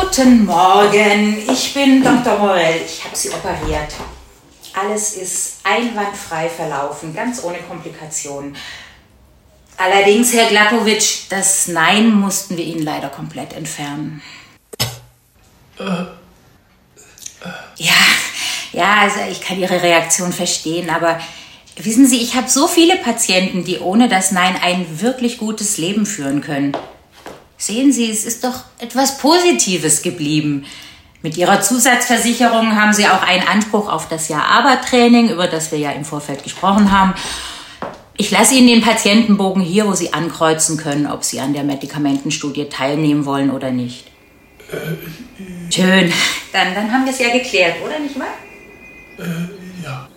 Guten Morgen, ich bin Dr. Morell. Ich habe Sie operiert. Alles ist einwandfrei verlaufen, ganz ohne Komplikationen. Allerdings, Herr Glakowitsch, das Nein mussten wir Ihnen leider komplett entfernen. Ja, ja, also ich kann Ihre Reaktion verstehen, aber wissen Sie, ich habe so viele Patienten, die ohne das Nein ein wirklich gutes Leben führen können. Sehen Sie, es ist doch etwas Positives geblieben. Mit Ihrer Zusatzversicherung haben Sie auch einen Anspruch auf das Ja-Aber-Training, über das wir ja im Vorfeld gesprochen haben. Ich lasse Ihnen den Patientenbogen hier, wo Sie ankreuzen können, ob Sie an der Medikamentenstudie teilnehmen wollen oder nicht. Schön. Dann, dann haben wir es ja geklärt, oder nicht wahr? Äh, ja.